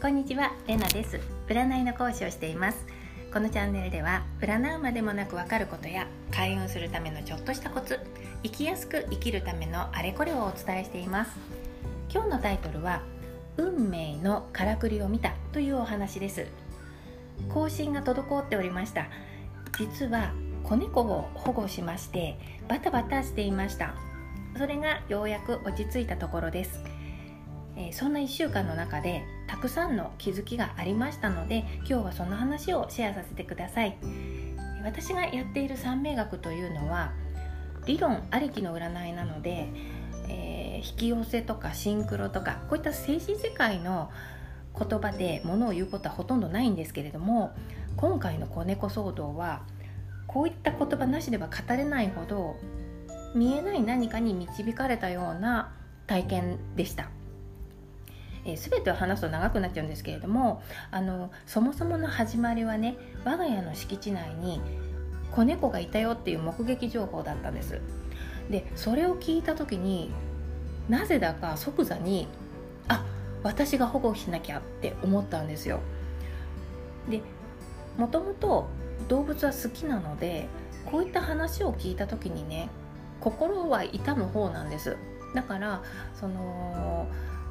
こんにちは、れなです。占いの講師をしています。このチャンネルでは占うまでもなくわかることや開運するためのちょっとしたコツ生きやすく生きるためのあれこれをお伝えしています。今日のタイトルは運命のからくりを見たというお話です。更新が滞っておりました。実は子猫を保護しましてバタバタしていました。それがようやく落ち着いたところです。えそんな1週間の中でたくさんの気づきがありましたので今日はその話をシェアさせてください。私がやっている三名学というのは理論ありきの占いなので、えー、引き寄せとかシンクロとかこういった精神世界の言葉でものを言うことはほとんどないんですけれども今回の子猫騒動はこういった言葉なしでは語れないほど見えない何かに導かれたような体験でした。えー、全てを話すと長くなっちゃうんですけれどもあのそもそもの始まりはね我が家の敷地内に子猫がいたよっていう目撃情報だったんです。でそれを聞いた時になぜだか即座にあ私が保護しなきゃって思ったんですよ。でもともと動物は好きなのでこういった話を聞いた時にね心は痛む方なんです。だからその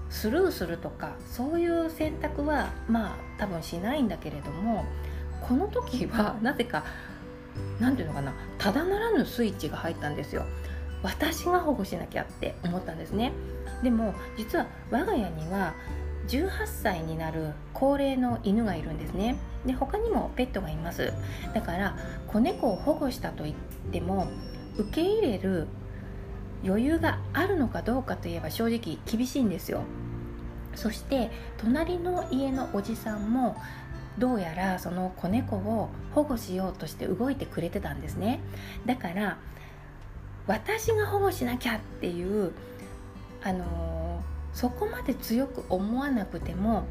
スルーするとかそういう選択はまあ多分しないんだけれどもこの時はなぜか何ていうのかなただならぬスイッチが入ったんですよ。私が保護しなきゃって思ったんですね。でも実は我が家には18歳になる高齢の犬がいるんですね。で他にもペットがいます。だから子猫を保護したといっても受け入れる余裕があるのかどうかといえば正直厳しいんですよ。そして隣の家のおじさんもどうやらその子猫を保護しようとして動いてくれてたんですね。だから私が保護しなきゃっていうあのそこまで強く思わなくても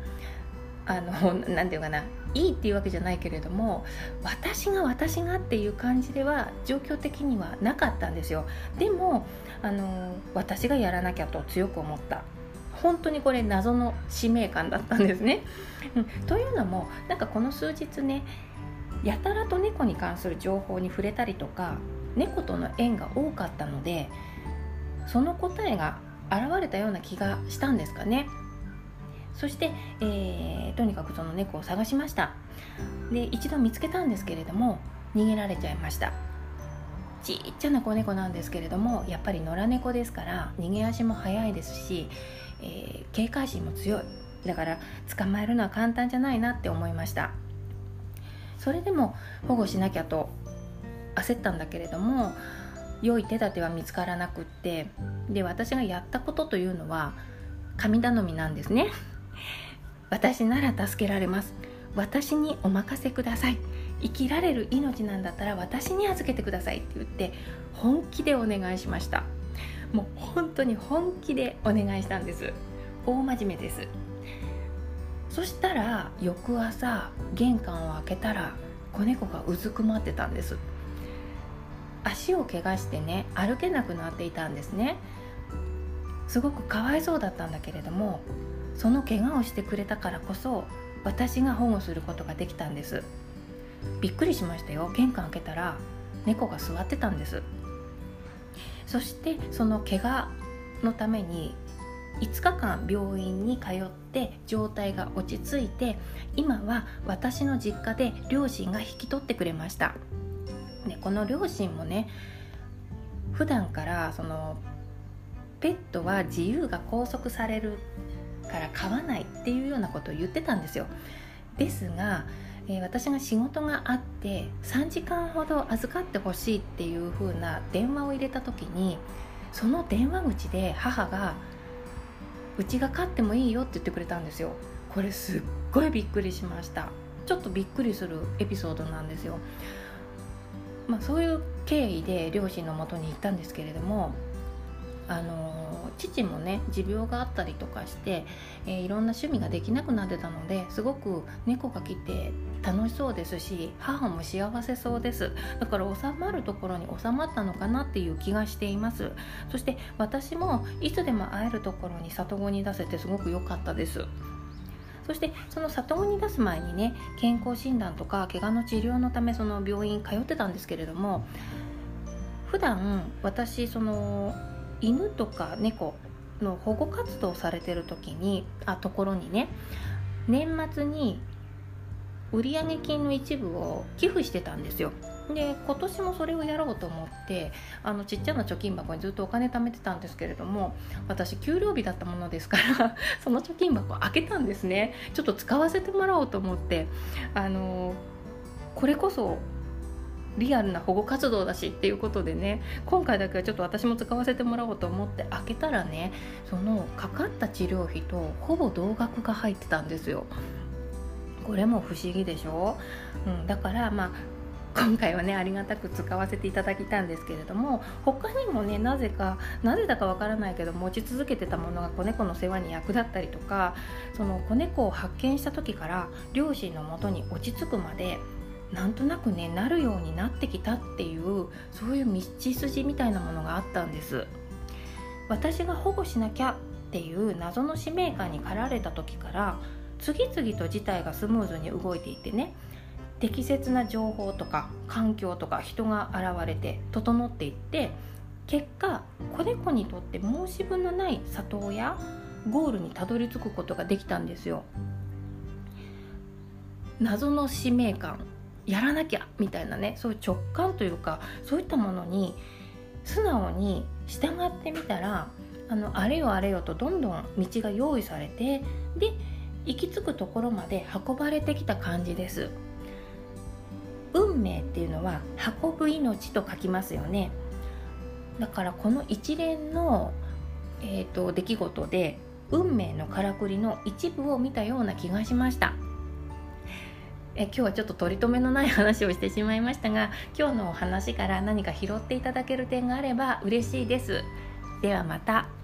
あの 何て言うかないいっていうわけじゃないけれども私が私がっていう感じでは状況的にはなかったんですよでもあの私がやらなきゃと強く思った本当にこれ謎の使命感だったんですね。というのもなんかこの数日ねやたらと猫に関する情報に触れたりとか猫との縁が多かったのでその答えが現れたような気がしたんですかね。そして、えー、とにかくその猫を探しました。で一度見つけたんですけれども逃げられちゃいました。ちっちゃな子猫なんですけれどもやっぱり野良猫ですから逃げ足も速いですし、えー、警戒心も強い。だから捕まえるのは簡単じゃないなって思いました。それでも保護しなきゃと焦ったんだけれども良い手立ては見つからなくってで私がやったことというのは神頼みなんですね。私なら助けられます。私にお任せください。生きられる命なんだったら私に預けてくださいって言って本気でお願いしました。もう本当に本気でお願いしたんです。大真面目です。そしたら翌朝玄関を開けたら子猫がうずくまってたんです。足を怪我してね歩けなくなっていたんですね。すごくかわいそうだったんだけれどもその怪我をしてくれたからこそ私が保護することができたんです。びっくりしましたよ。玄関開けたら猫が座ってたんです。そしてその怪我のために5日間病院に通って状態が落ち着いて今は私の実家で両親が引き取ってくれました。でこの両親もね普段からそのペットは自由が拘束されるから飼わないっていうようなことを言ってたんですよ。ですが、えー、私が仕事があって3時間ほど預かってほしいっていう風な電話を入れた時にその電話口で母が「うちが飼ってもいいよ」って言ってくれたんですよ。これすっごいびっくりしました。ちょっとびっくりするエピソードなんですよ。まあ、そういう経緯で両親のもとに行ったんですけれどもあの父もね持病があったりとかして、えー、いろんな趣味ができなくなってたのですごく猫が来て楽しそうですし母も幸せそうです。だから収まるところに収まったのかなっていう気がしています。そして私もいつでも会えるところに里子に出せてすごく良かったです。そしてその里子に出す前にね健康診断とか怪我の治療のためその病院通ってたんですけれども普段私その犬とか猫の保護活動されてる時にあところにね年末に売上金の一部を寄付してたんですよ。で今年もそれをやろうと思ってあのちっちゃな貯金箱にずっとお金貯めてたんですけれども私給料日だったものですから その貯金箱開けたんですね。ちょっと使わせてもらおうと思ってあのこれこそリアルな保護活動だしっていうことでね今回だけはちょっと私も使わせてもらおうと思って開けたらねそのかかった治療費とほぼ同額が入ってたんですよ。これも不思議でしょ、うん、だからまあ今回はねありがたく使わせていただきたんですけれども他にもねなぜかなぜだかわからないけど持ち続けてたものが子猫の世話に役立ったりとかその子猫を発見した時から両親のもとに落ち着くまでなんとなくねなるようになってきたっていうそういう道筋みたいなものがあったんです。私が保護しなきゃっていう謎の使命感に駆られた時から次々と事態がスムーズに動いていてね適切な情報とか環境とか人が現れて整っていって結果子猫にとって申し分のない里親ゴールにたどり着くことができたんですよ。謎の使命感。やらなきゃみたいなねそういう直感というかそういったものに素直に従ってみたらあのあれよあれよとどんどん道が用意されてで行き着くところまで運ばれてきた感じです。運命っていうのは運ぶ命と書きますよね。だからこの一連の、えーと、出来事で運命のからくりの一部を見たような気がしました。え今日はちょっと取り留めのない話をしてしまいましたが今日のお話から何か拾っていただける点があれば嬉しいですではまた。